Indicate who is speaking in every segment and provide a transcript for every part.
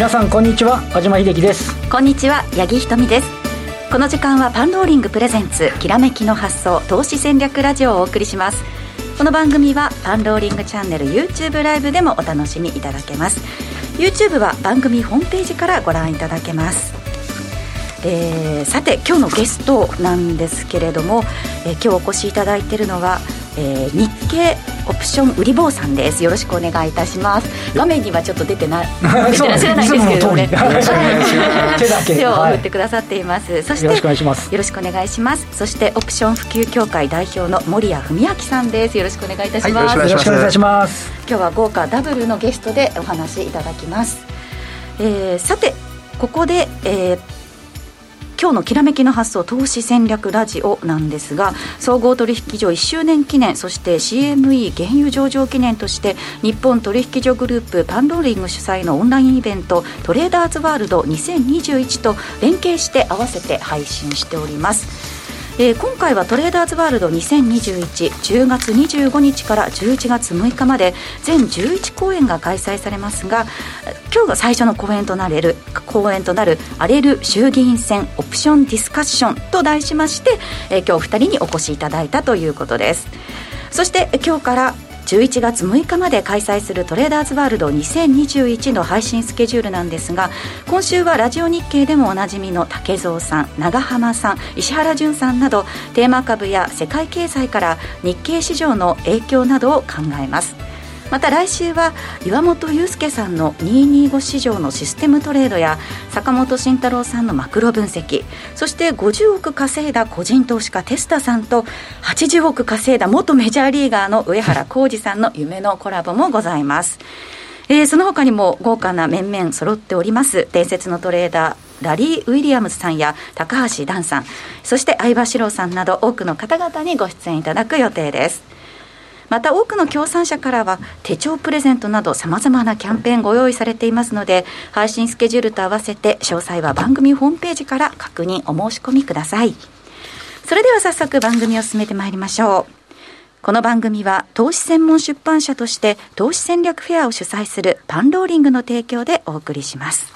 Speaker 1: 皆さんこんにちは和島秀樹です。
Speaker 2: こんにちは八木ひとみです。この時間はパンローリングプレゼンツきらめきの発想投資戦略ラジオをお送りします。この番組はパンローリングチャンネル YouTube ライブでもお楽しみいただけます。YouTube は番組ホームページからご覧いただけます。えー、さて今日のゲストなんですけれども、えー、今日お越しいただいているのは、えー、日経オプション売り坊さんです。よろしくお願いいたします。画面にはちょっと出てない 出てらっしゃらないんです。けれどもね 手を振ってくださっています、はい、そしてよろしくお願いします。よろしくお願いします。そしてオプション普及協会代表の森谷文明さんです。よろしくお願いいたします、
Speaker 1: はい、よろしくお願いします。
Speaker 2: 今日は豪華ダブルのゲストでお話いただきます、えー、さてここで、えー今日のきらめきの発想投資戦略ラジオなんですが総合取引所1周年記念そして CME 原油上場記念として日本取引所グループパンローリング主催のオンラインイベントトレーダーズワールド2021と連携して合わせて配信しております。えー、今回はトレーダーズワールド2021。10月25日から11月6日まで全11公演が開催されますが今日が最初の公演となれる公演となる荒れる衆議院選オプションディスカッションと題しまして、えー、今日お二人にお越しいただいたということですそして今日から11月6日まで開催するトレーダーズワールド2021の配信スケジュールなんですが今週はラジオ日経でもおなじみの竹蔵さん長浜さん石原潤さんなどテーマ株や世界経済から日経市場の影響などを考えます。また来週は岩本裕介さんの225市場のシステムトレードや坂本慎太郎さんのマクロ分析そして50億稼いだ個人投資家テスタさんと80億稼いだ元メジャーリーガーの上原浩二さんの夢のコラボもございます。えー、その他にも豪華な面々揃っております伝説のトレーダーラリー・ウィリアムズさんや高橋ダンさんそして相葉史郎さんなど多くの方々にご出演いただく予定ですまた多くの協賛者からは手帳プレゼントなどさまざまなキャンペーンご用意されていますので配信スケジュールと合わせて詳細は番組ホームページから確認お申し込みくださいそれでは早速番組を進めてまいりましょうこの番組は投資専門出版社として投資戦略フェアを主催するパンローリングの提供でお送りします。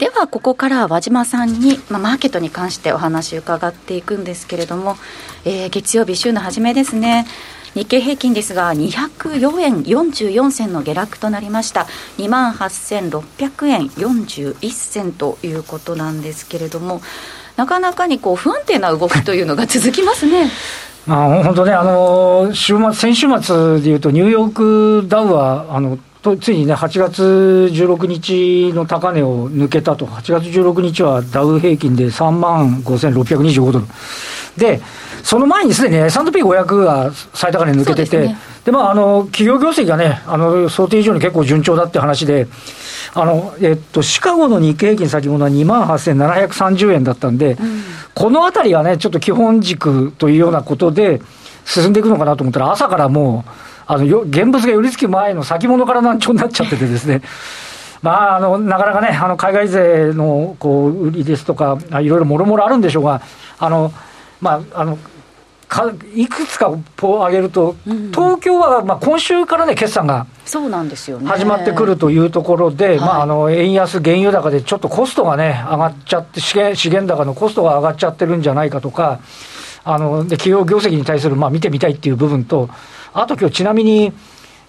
Speaker 2: ではここからは和島さんに、まあ、マーケットに関してお話を伺っていくんですけれども、えー、月曜日週の初めですね日経平均ですが204円44銭の下落となりました2万8600円41銭ということなんですけれどもなかなかにこう不安定な動きというのが続きますね。
Speaker 1: まあ、本当ね、あの週末先週末でいうと、ニューヨークダウはあのとついにね、8月16日の高値を抜けたと、8月16日はダウ平均で3万5625ドル。で、その前にすでに S&P500 が最高値抜けてて、で、ね、まあ、あの、企業業績がね、あの、想定以上に結構順調だって話で、あの、えっと、シカゴの日経平均先物は2万8730円だったんで、うん、このあたりがね、ちょっと基本軸というようなことで進んでいくのかなと思ったら、朝からもう、あのよ現物が寄り付く前の先物から難聴になっちゃっててですね。まあ、あのなかなかね、あの海外勢のこう売りですとか、いろいろもろもろあるんでしょうが、あのまあ、あのかいくつかを挙げると、うん、東京はまあ今週からね、決算が始まってくるというところで、まあ、あの円安、原油高でちょっとコストがね、上がっちゃって、資源資源高のコストが上がっちゃってるんじゃないかとか、あので企業業績に対するまあ見てみたいっていう部分と、あと今日ちなみに、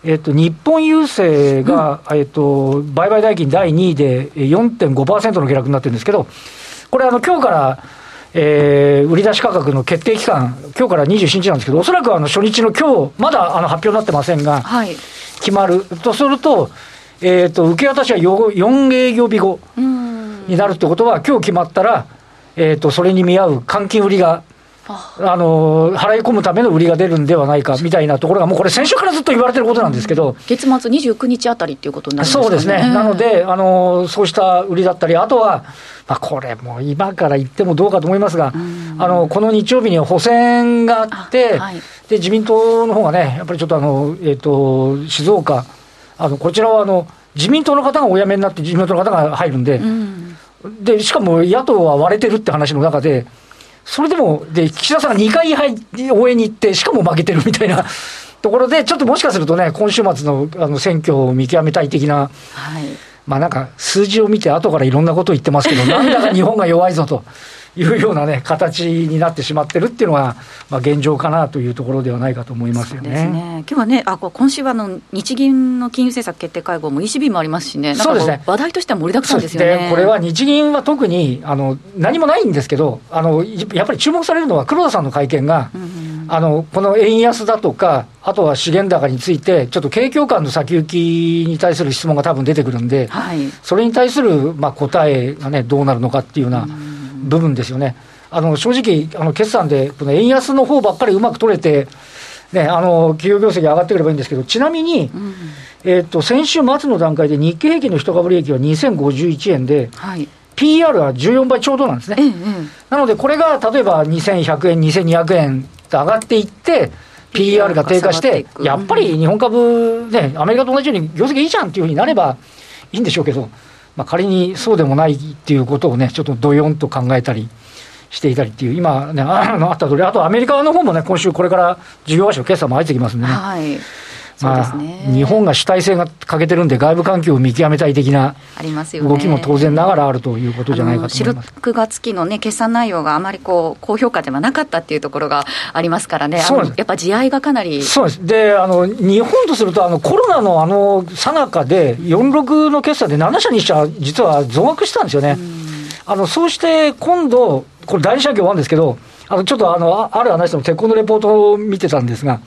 Speaker 1: えっと、日本郵政が、うん、えっと、売買代金第2位で4.5%の下落になってるんですけど、これ、あの今日から、えー、売り出し価格の決定期間、今日から27日なんですけど、おそらくあの初日の今日まだあの発表になってませんが、はい、決まる。とすると、えーと、受け渡しは 4, 4営業日後になるってことは、今日決まったら、えーとそれに見合う換金売りがあ。の払い込むための売りが出るんではないかみたいなところが、もうこれ、先週からずっと言われてることなんですけど、
Speaker 2: 月末29日あたりっていうことになるんですか、ね、
Speaker 1: そうですね、なのであの、そうした売りだったり、あとは、まあ、これも今から言ってもどうかと思いますが、あのこの日曜日に補選があって、はい、で自民党の方がね、やっぱりちょっとあの、えーと、静岡、あのこちらはあの自民党の方がお辞めになって、自民党の方が入るんで、でしかも野党は割れてるって話の中で、それでも、で、岸田さんが2回応援に行って、しかも負けてるみたいな。ところで、ちょっともしかするとね、今週末のあの選挙を見極めたい的な、はい、まあなんか数字を見て、後からいろんなことを言ってますけど、なんだか日本が弱いぞと。いうようなね、形になってしまってるっていうのが、まあ、現状かなというところではないかと思いますよね。ね。
Speaker 2: 今日はね、あ今週はの日銀の金融政策決定会合も ECB もありますしね、そうですね。話題としては盛りだくさんですよね。
Speaker 1: これは日銀は特にあの何もないんですけどあの、やっぱり注目されるのは黒田さんの会見が、うん、あのこの円安だとか、あとは資源高について、ちょっと景況感の先行きに対する質問が多分出てくるんで、はい、それに対する、まあ、答えがね、どうなるのかっていうような部分ですよね。うんあの正直、あの決算で、この円安の方ばっかりうまく取れて、ね、あの企業業績上がってくればいいんですけど、ちなみに、うん、えーと、先週末の段階で日経平均の一株利益は2051円で、はい、PR は14倍ちょうどなんですね。うんうん、なので、これが例えば2100円、2200円と上がっていって、PR が低下して、やっぱり日本株、ね、アメリカと同じように業績いいじゃんっていうふうになればいいんでしょうけど、まあ、仮にそうでもないっていうことをね、ちょっとどよんと考えたり。していたりっていう、今、ね、あのあった通り、あとアメリカの方もね、今週、これから事業場所決算も相次ぎますんでね。はいまあ、日本が主体性が欠けてるんで、外部環境を見極めたい的な動きも当然ながらあるということじゃないかと思います。
Speaker 2: 4、月期の、ね、決算内容があまりこう高評価ではなかったっていうところがありますからね、そうです。やっぱ地合いがかなり
Speaker 1: そうです。であの日本とすると、あのコロナのあのさなかで、46の決算で7社にしちゃ、実は増額したんですよね。あのそうして今度、これ、第二社協あるんですけど、あのちょっとあのある話の鉄鋼のレポートを見てたんですが、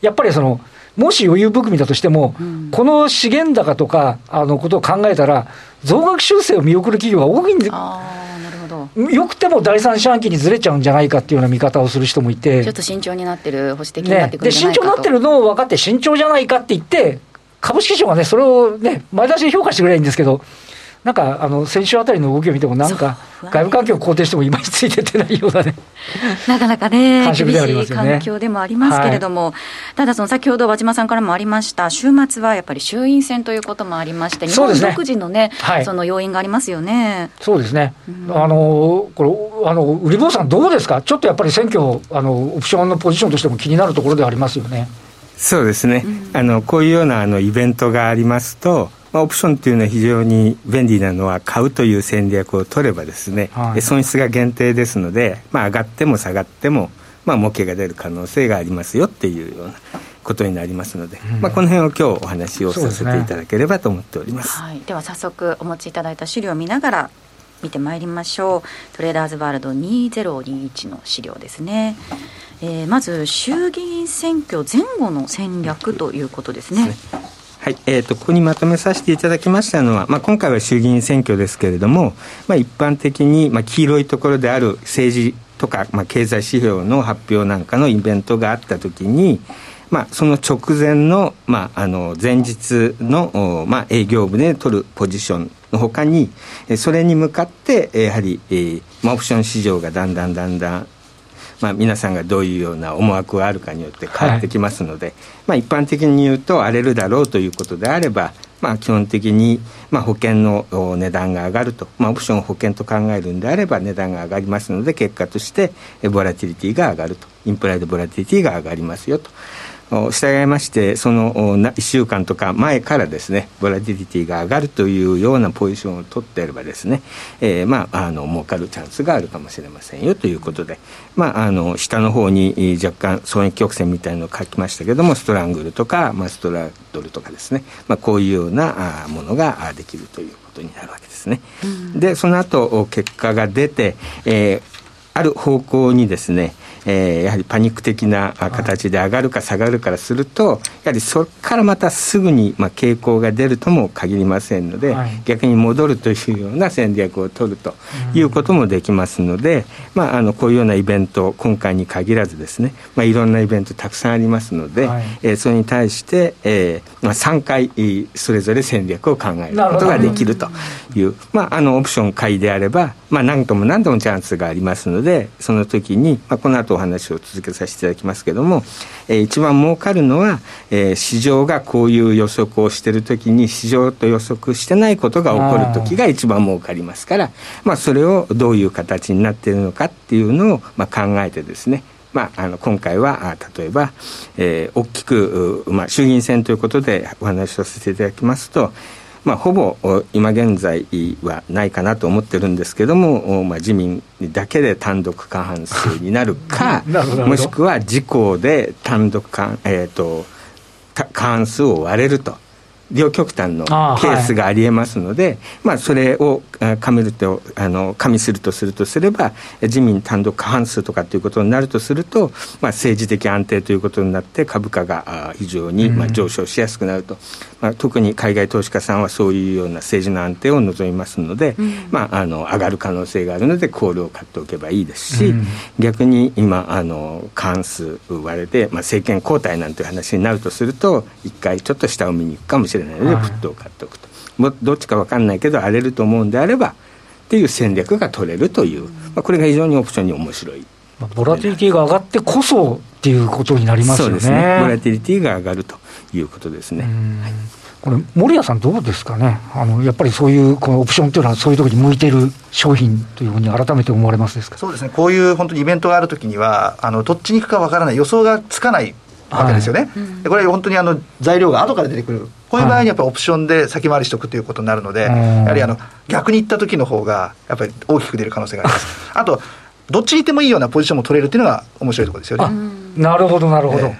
Speaker 1: やっぱりその、もし余裕含みだとしても、うん、この資源高とかあのことを考えたら、増額修正を見送る企業が多いんで、よくても第三四半期にずれちゃうんじゃないかっていうような見方をする人もいて、
Speaker 2: ちょっと慎重になってる、保守的になってくる
Speaker 1: んじゃないかと、ね、で慎重になってるのを分かって、慎重じゃないかって言って、株式市場がね、それをね、前出しで評価してくればいいんですけど、なんかあの先週あたりの動きを見ても、なんか外部環境を肯定しても、今についてってないようなね、
Speaker 2: なかなかね、厳しい環境でもありますけれども、はい、ただ、その先ほど和島さんからもありました、週末はやっぱり衆院選ということもありまして、日本独自のね、はい、その要因がありますよね。
Speaker 1: そうですね、うん、あのこれあの、売り坊さん、どうですか、ちょっとやっぱり選挙あの、オプションのポジションとしても気になるところではありますよね。
Speaker 3: そうですね、うん、あのこういうようなあのイベントがありますと、まあ、オプションっていうのは非常に便利なのは買うという戦略を取ればですね、はい、損失が限定ですので、まあ、上がっても下がっても、まあ、儲けが出る可能性がありますよっていうようなことになりますので、うん、まあ、この辺を今日お話をさせていただければと思っております、
Speaker 2: ね、はい、では早速お持ちいただいた資料を見ながら見てまいりましょう。トレーダーズワールド2021の資料ですね、えー、まず衆議院選挙前後の戦略ということですね。
Speaker 3: はい、えーと、ここにまとめさせていただきましたのは、まあ、今回は衆議院選挙ですけれども、まあ、一般的に、まあ、黄色いところである政治とか、まあ、経済指標の発表なんかのイベントがあったときに、まあ、その直前の,、まあ、あの前日の、まあ、営業部で取るポジションのほかに、それに向かって、やはり、えまあ、オプション市場がだんだんだんだんまあ、皆さんがどういうような思惑があるかによって変わってきますので、はい、まあ、一般的に言うと荒れるだろうということであれば、まあ、基本的に、まあ、保険の値段が上がると、まあ、オプションを保険と考えるんであれば値段が上がりますので結果としてボラティリティが上がるとインプライドボラティリティが上がりますよと。従いましてその1週間とか前からですねボラティリティが上がるというようなポジションを取っていればですね、えー、まああの儲かるチャンスがあるかもしれませんよということで、まあ、あの下の方に若干損益曲線みたいのを書きましたけどもストラングルとか、まあ、ストラドルとかですね、まあ、こういうようなものができるということになるわけですね。うん、でその後結果が出て、えー、ある方向にですねえー、やはりパニック的な形で上がるか下がるからすると、やはりそこからまたすぐに、まあ、傾向が出るとも限りませんので、はい、逆に戻るというような戦略を取るということもできますので、まあ、あのこういうようなイベント今回に限らずですね、まあ、いろんなイベントたくさんありますので、はい、えー、それに対して、えーまあ、3回それぞれ戦略を考えることができるという、まあ、あのオプション買いであれば、まあ、何度も何度もチャンスがありますのでその時に、まあ、この後お話を続けさせていただきますけれども、えー、一番儲かるのは、えー、市場がこういう予測をしているときに市場と予測してないことが起こるときが一番儲かりますからまあ、それをどういう形になっているのかっていうのを、まあ、考えてですねまあ、あの今回は例えば、えー、大きく、まあ、衆議院選ということでお話をさせていただきますと、まあ、ほぼ今現在はないかなと思ってるんですけども、まあ、自民だけで単独過半数になるか もしくは自公で単独過,、えーと過半数を割れると。両極端のケースがありえますので、はい、まあ、それを加味るとあの加味するとするとすれば自民単独過半数とかということになるとすると、まあ、政治的安定ということになって株価が非常にまあ上昇しやすくなると、うん、まあ、特に海外投資家さんはそういうような政治の安定を望みますので、うん、まあ、あの上がる可能性があるのでコールを買っておけばいいですし、うん、逆に今あの過半数割れて、まあ、政権交代なんていう話になるとすると一回ちょっと下を見に行くかもしれないので、プットを買っておくと、もどっちか分かんないけど荒れると思うんであればっていう戦略が取れるという、まあ、これが非常にオプションに面白い。
Speaker 1: ボラティリティが上がってこそっていうことになりますよね。ね。
Speaker 3: ボラティリティが上がるということですね。はい
Speaker 1: これ、森谷さん、どうですかね、あのやっぱりそういうこのオプションというのは、そういうところに向いている商品というふうに改めて思われますですか？
Speaker 4: そうですね、こういう本当にイベントがあるときには、あのどっちに行くかわからない、予想がつかないわけですよね、はい、これ、本当にあの材料が後から出てくる、こういう場合にやっぱりオプションで先回りしておくということになるので、はい、やはりあの逆に行った時の方が、やっぱり大きく出る可能性があります。あとどっちにいてもいいようなポジションも取れるっていうのが面白いところですよね。
Speaker 1: なるほどなるほど。えー、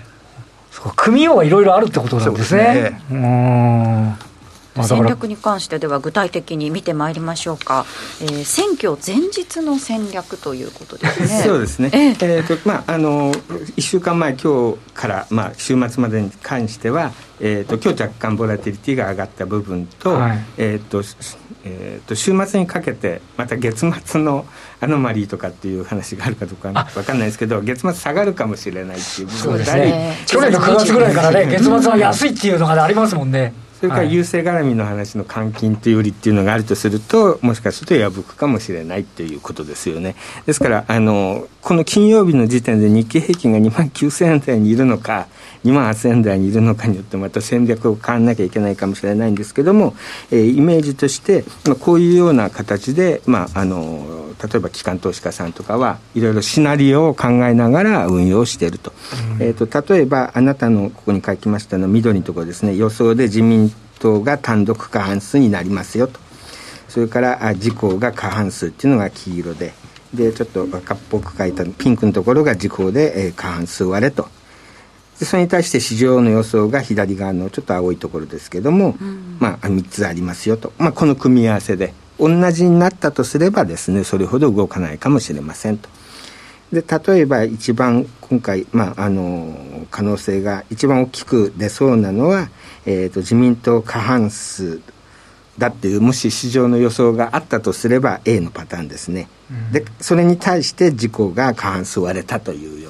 Speaker 1: 組みようはいろいろあるってことなんですね。うすね
Speaker 2: 戦略に関してでは具体的に見てまいりましょうか、えー、選挙前日の戦略ということですね。
Speaker 3: そうですね、えー、えーとまあ、あの1週間前、今日から、まあ、週末までに関しては、えーと、今日若干ボラティリティが上がった部分と,、はい。えーとえーと、週末にかけてまた月末の アノマリーとかっていう話があるかどうか分かんないですけど月末下がるかもしれないっていう部分があり、ね、
Speaker 1: 去年の9月ぐらいからね。月末は安いっていうのがありますもんね。
Speaker 3: それから優勢絡みの話の換金という売りっていうのがあるとするともしかすると破くかもしれないということですよね。ですからあのこの金曜日の時点で日経平均が2万9000円台にいるのか2万8000円台にいるのかによってまた戦略を変わらなきゃいけないかもしれないんですけども、えー、イメージとして、まあ、こういうような形で、まあ、あの例えば機関投資家さんとかはいろいろシナリオを考えながら運用していると,、えーと、例えばあなたのここに書きましたの緑のところですね。予想で自民党が単独過半数になりますよと。それから自公が過半数っていうのが黄色で。でちょっと赤っぽく書いたピンクのところが自公で、えー、過半数割れと。でそれに対して市場の予想が左側のちょっと青いところですけども、うん、まあ3つありますよと、まあ、この組み合わせで同じになったとすればですねそれほど動かないかもしれませんと。で例えば一番今回、まあ、あの可能性が一番大きく出そうなのは、えーと、自民党過半数だっていうもし市場の予想があったとすれば A のパターンですね、うん、でそれに対して自公が過半数割れたというよ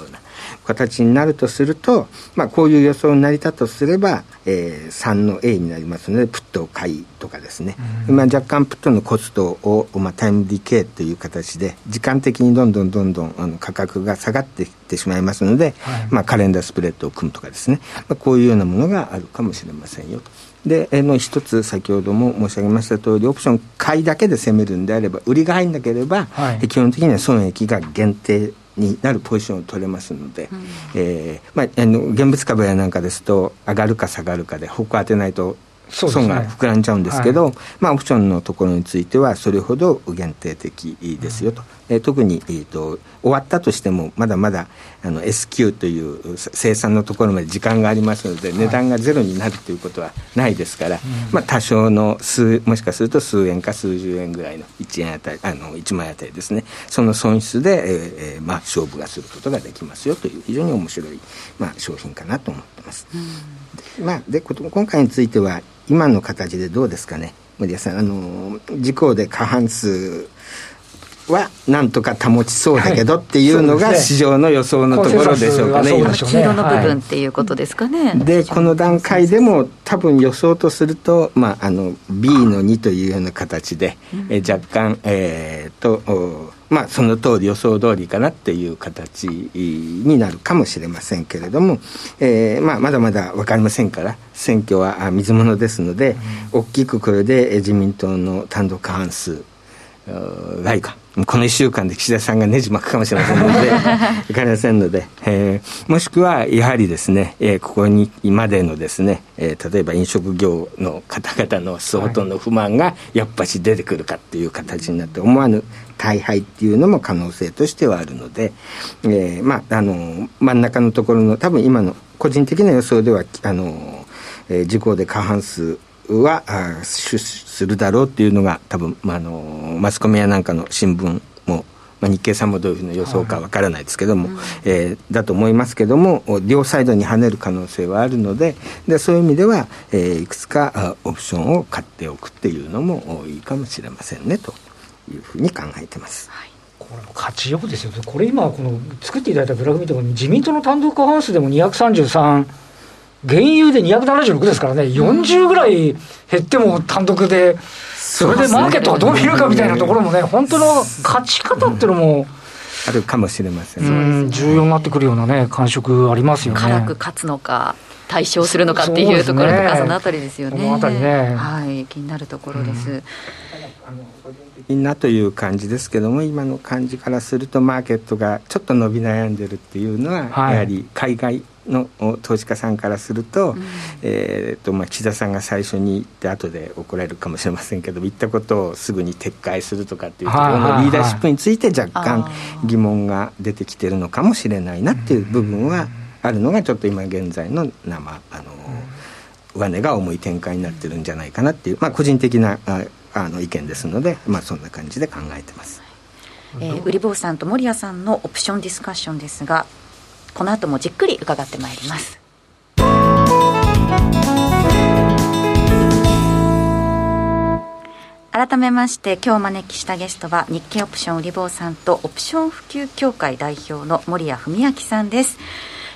Speaker 3: うな形になるとすると、まあ、こういう予想になりたとすれば、えー、3の A になりますのでプットを買いとかですね、うん、まあ、若干プットのコストを、まあ、タイムディケイという形で時間的にどんどんどんどんあの価格が下がっていってしまいますので、はい、まあ、カレンダースプレッドを組むとかですね、まあ、こういうようなものがあるかもしれませんよと。で、えの一つ先ほども申し上げました通りオプション買いだけで攻めるんであれば売りが入んなければ、はい、基本的には損益が限定になるポジションを取れますので、うん、えー、まあ、あの現物株やなんかですと上がるか下がるかで方向当てないと損が膨らんじゃうんですけど、ねはい、まあ、オプションのところについてはそれほど限定的ですよと、うん、えー、特に、えーと、終わったとしてもまだまだあの S q という生産のところまで時間がありますので、値段がゼロになるということはないですから、はい、まあ、多少の数もしかすると数円か数十円ぐらいの1円あたりあの1枚あたりですね。その損失で、えーまあ、勝負がすることができますよという非常に面白い、まあ、商品かなと思ってます。うん、まあ、で今回については今の形でどうですかね森谷さん。あの事故で過半数はなんとか保ちそうだけどっていうのが市場の予想のところでしょうかね、
Speaker 2: 黄色の部分っていうことですかね。
Speaker 3: で、この段階でも多分予想とすると、まあ、あの B の2というような形で、え若干、えー、と、まあ、その通り予想通りかなっていう形になるかもしれませんけれども、えーまあ、まだまだ分かりませんから選挙は水物ですので、大きくこれで自民党の単独過半数来かこの1週間で岸田さんがねじ巻くかもしれませんので いかりませんので、えー、もしくはやはりですね、えー、ここに今でのですね、えー、例えば飲食業の方々の相当の不満がやっぱし出てくるかっていう形になって思わぬ大敗っていうのも可能性としてはあるので、えー、まああの真ん中のところの多分今の個人的な予想ではあの、えー、事故で過半数は出するだろうっていうのが多分、まあ、あのマスコミやなんかの新聞も、まあ、日経さんもどういうふうな予想かわからないですけども、はい、えー、だと思いますけども両サイドに跳ねる可能性はあるのででそういう意味では、えー、いくつかオプションを買っておくっていうのもいいかもしれませんねというふうに考えてます。はい。
Speaker 1: これも勝ちようですよ、これ今、この作っていただいたグラフ見ても、自民党の単独過半数でも233、原油で276ですからね、40ぐらい減っても単独で、それでマーケットはどう見るかみたいなところもね、本当の勝ち方っていうのも。
Speaker 3: あるかもしれません、
Speaker 1: うん、重要になってくるようなね、感触ありますよね。
Speaker 2: 辛く勝つのか、対象するのかっていうところとか、そのあたりですよね。
Speaker 1: ね。
Speaker 2: はい、気になるところです。うん
Speaker 3: みんなという感じですけども今の感じからするとマーケットがちょっと伸び悩んでるっていうのは、はい、やはり海外の投資家さんからすると,、えーとまあ、岸田さんが最初に言って後で怒られるかもしれませんけど言ったことをすぐに撤回するとかっていうところのリーダーシップについて若干疑問が出てきてるのかもしれないなっていう部分はあるのがちょっと今現在の生あの上値が重い展開になってるんじゃないかなっていう、まあ、個人的なあの意見ですので、まあ、そんな感じで考えてます。
Speaker 2: えー、売り坊さんと守屋さんのオプションディスカッションですがこの後もじっくり伺ってまいります。改めまして今日招きしたゲストは日経オプション売り坊さんとオプション普及協会代表の森谷文明さんです。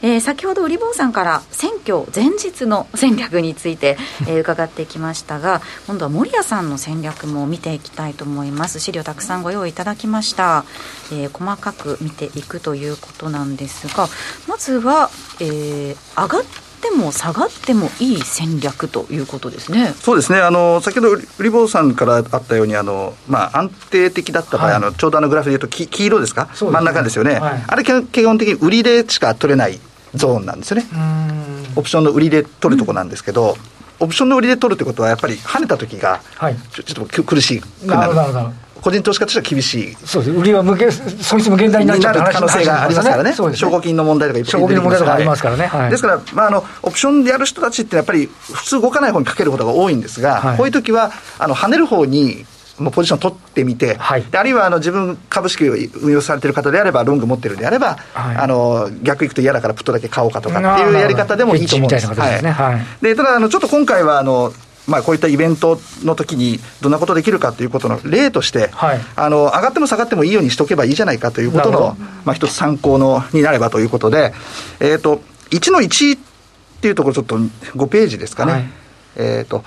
Speaker 2: えー、先ほど売り坊さんから選挙前日の戦略について、えー、伺ってきましたが今度は森谷さんの戦略も見ていきたいと思います。資料たくさんご用意いただきました、えー、細かく見ていくということなんですがまずは、えー、上がっても下がってもいい戦略ということですね。
Speaker 4: そうですね。あの先ほど売り坊さんからあったようにあのまあ安定的だった場合、はい、あのちょうどあのグラフで言うと黄黄色ですか、すね、真ん中ですよね。はい、あれ基本的に売りでしか取れないゾーンなんですよね。オプションの売りで取るとこなんですけど、オプションの売りで取るってことは、やっぱり跳ねた時が、ちょちょっと苦しくなる。個人投資家としては厳しい。
Speaker 1: そうです。売りは無限、損失無限大になっちゃう
Speaker 4: 可能性がありますからね。ね証拠金の問題とかい
Speaker 1: っぱい出てきますか。ありますからね。
Speaker 4: はい、ですから、まあ、あの、オプションでやる人たちってやっぱり普通動かない方にかけることが多いんですが、はい、こういう時は、あの、跳ねる方にもうポジション取ってみて、はい、あるいはあの自分株式を運用されてる方であれば、ロング持ってるんであれば、はい、あの逆いくと嫌だからプットだけ買おうかとかっていうやり方でもいいと思うんです。でただあのちょっと今回はあのまあ、こういったイベントの時にどんなことできるかということの例として、はい、あの上がっても下がってもいいようにしておけばいいじゃないかということの、まあ、一つ参考のになればということで、えーと、1の1っていうところちょっと5ページですかね、はい、えーと、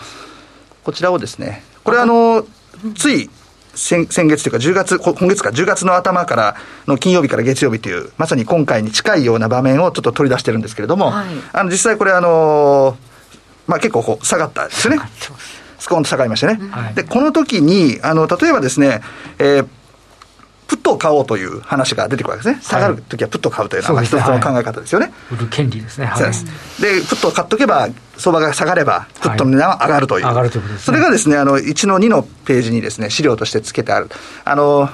Speaker 4: こちらをですねこれあのつい先先月というか10月、今月か10月の頭からの金曜日から月曜日という、まさに今回に近いような場面をちょっと取り出してるんですけれども、はい、あの実際これあのまあ結構こう下がったですよね。スコーンと下がりましてね。はい、で、この時に、あの、例えばですね、えー、プットを買おうという話が出てくるわけですね、下がるときはプットを買うというのは、一つの考え方ですよね。
Speaker 1: 売る権利ですね、
Speaker 4: そうです。で、プットを買っとけば、相場が下がれば、プットの値段は上がるという、上がるということです、それがですね、あの1の2のページにですね、資料としてつけてある、あの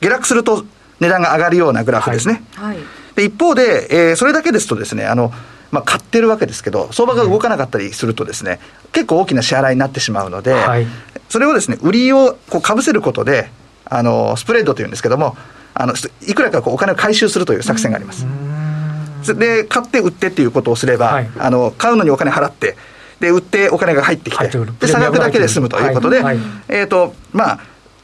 Speaker 4: 下落すると値段が上がるようなグラフですね。はい、で一方で、えー、それだけですとですね、あのまあ、買ってるわけですけど、相場が動かなかったりするとですね、結構大きな支払いになってしまうので、はい、それをですね、売りをこうかぶせることで、あのスプレッドというんですけども、あのいくらかこうお金を回収するという作戦があります。で、買って売ってっていうことをすれば、はい、あの買うのにお金払って、で売ってお金が入ってきて、で差額だけで済むということで、はい。はい、えっ、ー、と、まあ、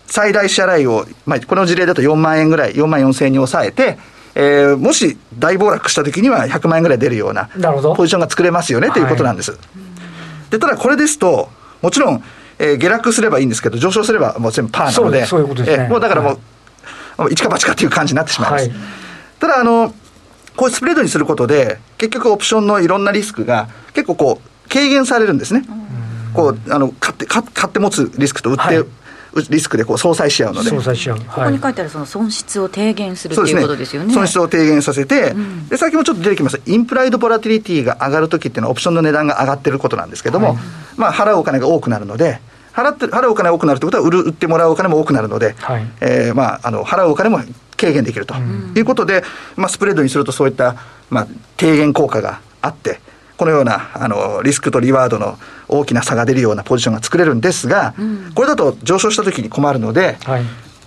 Speaker 4: 最大支払いを、まあ、この事例だと4万円ぐらい、4万4千円に抑えて、えー、もし大暴落したときには100万円ぐらい出るようなポジションが作れますよねということなんです。でただこれですと、もちろん、えー、下落すればいいんですけど、上昇すればもう全部パーなので、
Speaker 1: そういうことですね、
Speaker 4: えー、もうだからもう、はい、一か八かっていう感じになってしまいます。はい、ただあの、こういうスプレードにすることで、結局オプションのいろんなリスクが結構こう、軽減されるんですね。こうあの買って買って持つリスクと売って、はい、リスクでこう相殺し合うので。
Speaker 1: 相殺し合う。
Speaker 2: ここに書いてあるその損失を低減するっていうことですよね。
Speaker 4: 損失を低減させて、うん、で、先もちょっと出てきました、インプライドボラティリティが上がるときっていうのは、オプションの値段が上がってることなんですけども、はい、まあ、払うお金が多くなるので、払って払うお金が多くなるということは売る、売ってもらうお金も多くなるので、はい、えー、まあ、あの払うお金も軽減できると。いうことで、まあ、スプレッドにするとそういった、まあ、低減効果があって、このようなあのリスクとリワードの大きな差が出るようなポジションが作れるんですが、うん、これだと上昇したときに困るので、はい、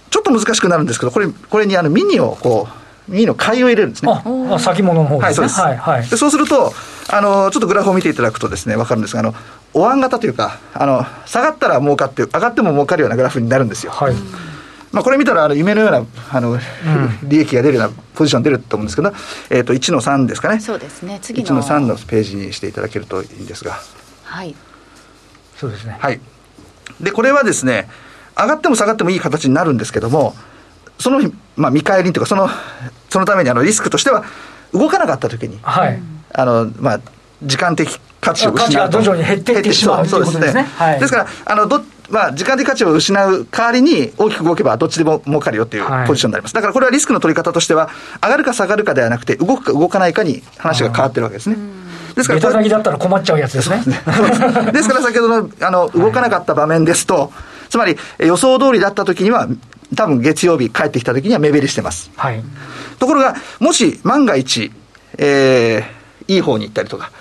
Speaker 4: ちょっと難しくなるんですけど、これこれにあのミニをこう、ミニの買いを入れるんですね。
Speaker 1: あ先物の方ですね。
Speaker 4: はい、はい、でそうするとあの、ちょっとグラフを見ていただくとですね、わかるんですが、あのお椀型というかあの、下がったら儲かって、上がっても儲かるようなグラフになるんですよ。はいまあ、これ見たらあの夢のようなあの、うん、利益が出るようなポジション出ると思うんですけど、えー、と1の3ですかね。
Speaker 2: そうですね。次
Speaker 4: の。1の3のページにしていただけるといいんですが。
Speaker 2: はい。
Speaker 1: そうですね。
Speaker 4: はい。でこれはですね上がっても下がってもいい形になるんですけどもその、まあ、見返りというかそのそのためにあのリスクとしては動かなかった時に、はい、あのまあ時間的価値を失
Speaker 1: うと。徐々に減っていってしまうということですね。
Speaker 4: ですから、あの、ど、まあ、時間的価値を失う代わりに大きく動けばどっちでも儲かるよっていうポジションになります。だからこれはリスクの取り方としては、上がるか下がるかではなくて、動くか動かないかに話が変わってるわけですね。
Speaker 1: ですから、下だったら困っちゃうやつですね。
Speaker 4: ですから先ほどの、あの、動かなかった場面ですと、つまり予想通りだった時には、多分月曜日帰ってきた時には目減りしてます。はい。ところが、もし万が一、えー、いい方に行ったりとか、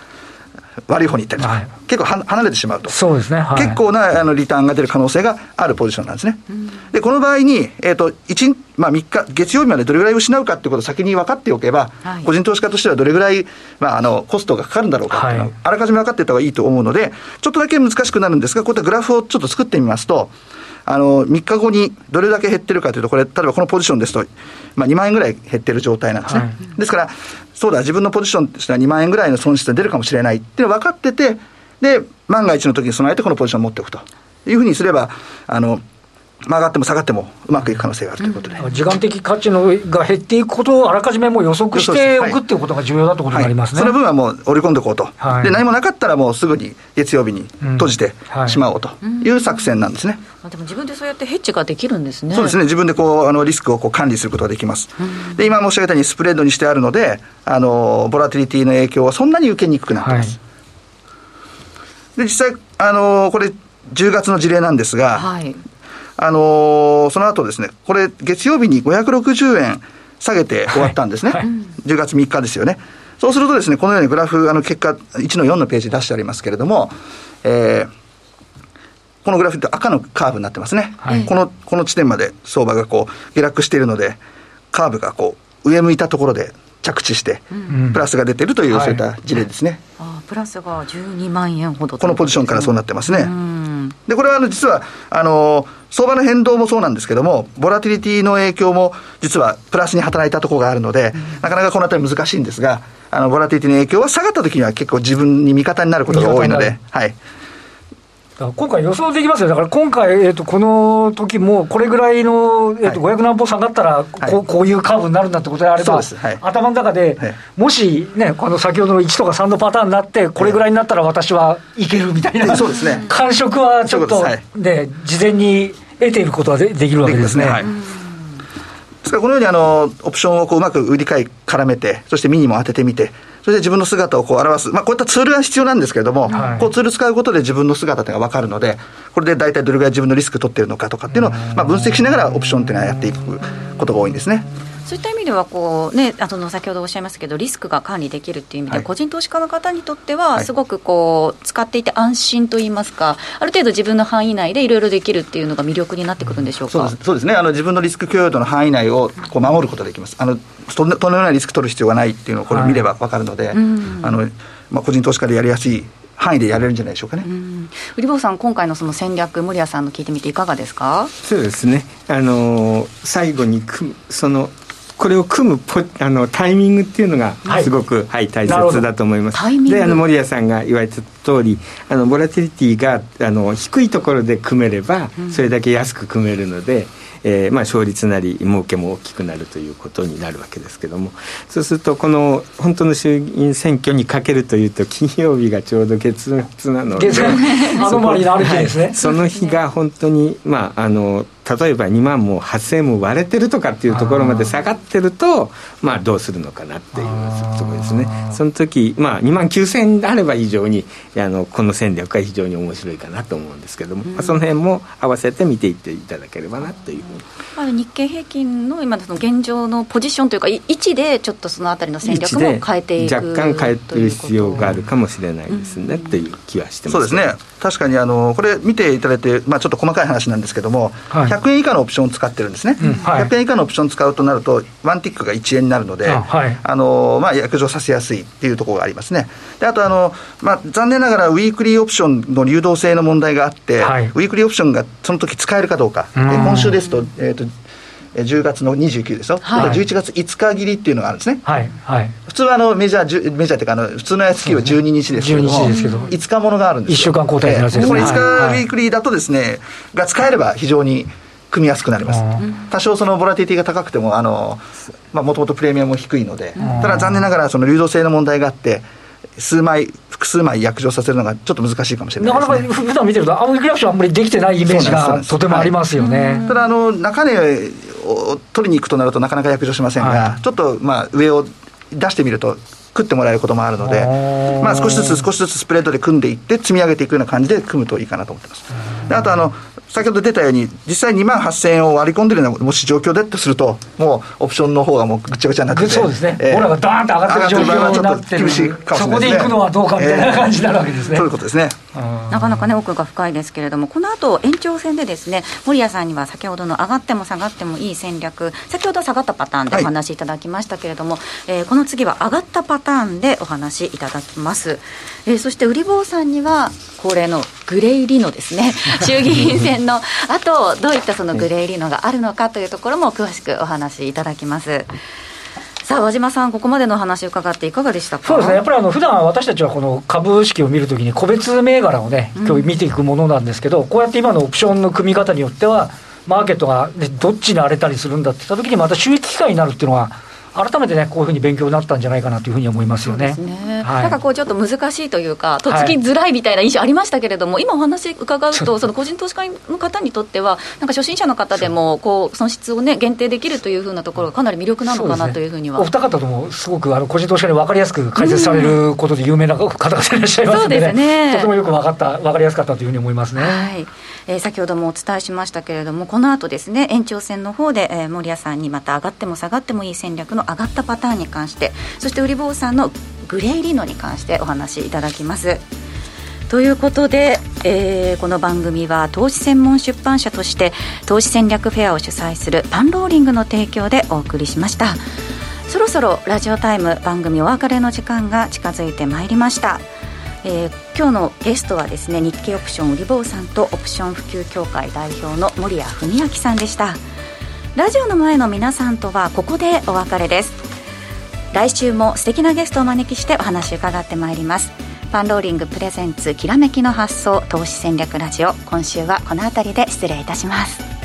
Speaker 4: 悪い方に行ったりとか、はい、結構は離れてしまうと、
Speaker 1: そうですね、
Speaker 4: はい、結構なあのリターンが出る可能性があるポジションなんですね。うん、で、この場合に、えーと1まあ、3日、月曜日までどれぐらい失うかっていうことを先に分かっておけば、はい、個人投資家としてはどれぐらい、まあ、あのコストがかかるんだろうかっていうのを、あらかじめ分かっておいた方がいいと思うので、ちょっとだけ難しくなるんですが、こういったグラフをちょっと作ってみますと、あの3日後にどれだけ減ってるかというと、これ、例えばこのポジションですと、まあ、2万円ぐらい減ってる状態なんですね。はい、ですから、そうだ、自分のポジションとしては2万円ぐらいの損失が出るかもしれないっていうの分かってて、で、万が一の時に備えてこのポジションを持っておくというふうにすれば、あの、曲がっても下がってもうまくいく可能性があるということで、
Speaker 1: うん、時間的価値のが減っていくことをあらかじめもう予測しておくっていうことが重要だということになりますね、
Speaker 4: はい。はい、その分はもう織り込んでおこうと、はい、で何もなかったらもうすぐに月曜日に閉じてしまおうという作戦なんですね、
Speaker 2: うん、でも自分でそうやってヘッジができるんですね。
Speaker 4: そうですね。自分でこうあのリスクをこう管理することができます、うん、で今申し上げたようにスプレッドにしてあるのであのボラティリティの影響はそんなに受けにくくなってます、で実際あのこれ10月の事例なんですが、はい、あのー、その後ですね、これ、月曜日に560円下げて終わったんですね、はい。はい、10月3日ですよね。そうするとですね、このようにグラフ、あの結果、1の4のページ出してありますけれども、えー、このグラフって赤のカーブになってますね、はい、このこの地点まで相場がこう下落しているので、カーブがこう上向いたところで着地して、プラスが出てるという、そういった事例ですね。
Speaker 2: あプラスが12万円ほど
Speaker 4: このポジションからそうなってますね。で、これはあの実は、あの、相場の変動もそうなんですけども、ボラティリティの影響も実はプラスに働いたところがあるので、うん、なかなかこのあたり難しいんですが、あの、ボラティリティの影響は下がった時には結構自分に味方になることが多いので、はい。
Speaker 1: 今回予想できますよ。だから今回、えっ、ー、と、この時も、これぐらいの、えっ、ー、と、500何歩下がったら、こう、こういうカーブになるんだってことであれば、はい、頭の中で、はい、もしね、この先ほどの1とか3のパターンになって、これぐらいになったら私はいけるみたいな、そうですね。感触はちょっと、ね、事前に得ていることはでできるわけですね。
Speaker 4: ですからこのようにあのオプションをこううまく売り買い絡めて、そしてミニも当ててみて、それで自分の姿をこう表す、まあ、こういったツールが必要なんですけれども、はい、こうツール使うことで自分の姿が分かるので、これで大体どれぐらい自分のリスク取ってるのかとかっていうのを、まあ、分析しながらオプションっていうのはやっていくことが多いんですね。
Speaker 2: そういった意味ではこう、ね、あの先ほどおっしゃいましたけど、リスクが管理できるっていう意味では、はい、個人投資家の方にとっては、すごくこう使っていて安心といいますか、ある程度自分の範囲内でいろいろできるっていうのが魅力になってくるんでしょうか？
Speaker 4: そうですねあの、自分のリスク許容度の範囲内をこう守ることができます。あのとんでもないリスク取る必要がないっていうのをこれ見れば分かるので、はい、あのまあ、個人投資家でやりやすい範囲でやれるんじゃないでしょうかね。
Speaker 2: 売り坊さん、今回のその戦略、森谷さんの聞いてみていかがですか？
Speaker 3: そうですね。あの最後にそのこれを組むポあのタイミングっていうのがすごく、はい、はい、大切だと思います。であの森谷さんが言われた通りあのボラティリティがあの低いところで組めれば、それだけ安く組めるので。えーまあ、勝率なり儲けも大きくなるということになるわけですけども。そうするとこの本当の衆議院選挙にかけるというと金曜日がちょうど月末なので その日が本当にまああの例えば2万も8000も割れてるとかっていうところまで下がってるとまあどうするのかなっていうところですね。その時まあ2万9000あれば以上にあのこの戦略が非常に面白いかなと思うんですけども、うん、まあ、その辺も合わせて見ていっていただければなというふうに、
Speaker 2: まあ、日経平均の今の現状のポジションというか位置でちょっとそのあたりの戦略も変えていく
Speaker 3: 若干変えてる必要があるかもしれないですね、っていう気はしてます、
Speaker 4: そうですね。確かにあのこれ見ていただいて、まあ、ちょっと細かい話なんですけども、はい、100円以下のオプションを使ってるんですね、うんはい、100円以下のオプション使うとなると、ワンティックが1円になるので、あはい、あのまあ、約定させやすいっていうところがありますね。であとあの、まあ、残念ながらウィークリーオプションの流動性の問題があって、はい、ウィークリーオプションがその時使えるかどうか、今週ですと,、えーと10月の29ですよ、はい、11月5日切りっていうのがあるんですね、はいはい、普通はあのメジャー、メジャーっていうかあの、普通の月は12日ですけども、ね、5日ものがあるんです
Speaker 1: よ、1週間交代
Speaker 4: のやつです、ね、これ5日ウィークリーだとですね、が使えれば非常に組みやすくなります、多少そのボラティティが高くても、もともとプレミアムも低いので、ただ残念ながら、その流動性の問題があって、数枚、複数枚約定させるのがちょっと難しいかもしれないです、ね、なか
Speaker 1: なか普段見てると、青木クラクションあんまりできてないイメージがとてもありますよね。
Speaker 4: ただあの中値を取りに行くとなるとなかなか約定しませんが、はい、ちょっとまあ上を出してみると食ってもらえることもあるので、まあ、少しずつ少しずつスプレッドで組んでいって積み上げていくような感じで組むといいかなと思ってます。であとあの先ほど出たように、実際2万8000円を割り込んでるようなもし状況でとすると、もうオプションの方がもうぐちゃぐちゃになってて、
Speaker 1: そうですね、えー、ラがダーンと上がってる状況になってる、しいかもしれない、ね、そこで行くのはどうかみたいな感じになるわけですね。
Speaker 4: えー、そういうことですね
Speaker 2: なかなかね、奥が深いですけれども、この後延長戦でですね、森谷さんには先ほどの上がっても下がってもいい戦略、先ほど下がったパターンでお話しいただきましたけれども、はい、えー、この次は上がったパターンでお話しいただきます。えー、そして売り坊さんには恒例のグレイリノですね。衆議院選のあとどういったそのグレイリノがあるのかというところも詳しくお話しいただきます。さあ和島さん、ここまでの話伺っていかがでしたか？
Speaker 1: そうですね、やっぱりあの普段私たちはこの株式を見るときに、個別銘柄をね、今日見ていくものなんですけど、うん、こうやって今のオプションの組み方によっては、マーケットが、ね、どっちに荒れたりするんだって言ったときに、また収益機会になるっていうのは、改めてね、こういうふうに勉強になったんじゃないかなというふうに思いますよね。
Speaker 2: ね。はい、なんかこう、ちょっと難しいというか、とっつきづらいみたいな印象ありましたけれども、はい、今お話伺うと、その個人投資家の方にとっては、なんか初心者の方でも、こう損失をね、限定できるというふうなところがかなり魅力なのかなというふうには。ね、
Speaker 1: お二方とも、すごくあの個人投資家に分かりやすく解説されることで有名な方がいらっしゃいますので、ね、ね。とてもよく分かった、分かりやすかったというふうに思いますね。はい
Speaker 2: えー、先ほどもお伝えしましたけれども、この後ですね、延長戦の方で、えー、森谷さんにまた上がっても下がってもいい戦略の上がったパターンに関して、そして売り坊さんのグレーリノに関してお話しいただきます。ということで、えー、この番組は投資専門出版社として投資戦略フェアを主催するパンローリングの提供でお送りしましたそろそろラジオタイム番組お別れの時間が近づいてまいりましたえー、今日のゲストはですね日経オプション売り坊さんとオプション普及協会代表の森谷文明さんでした。ラジオの前の皆さんとはここでお別れです。来週も素敵なゲストをお招きしてお話を伺ってまいります。パンローリングプレゼンツきらめきの発想投資戦略ラジオ。今週はこの辺りで失礼いたします。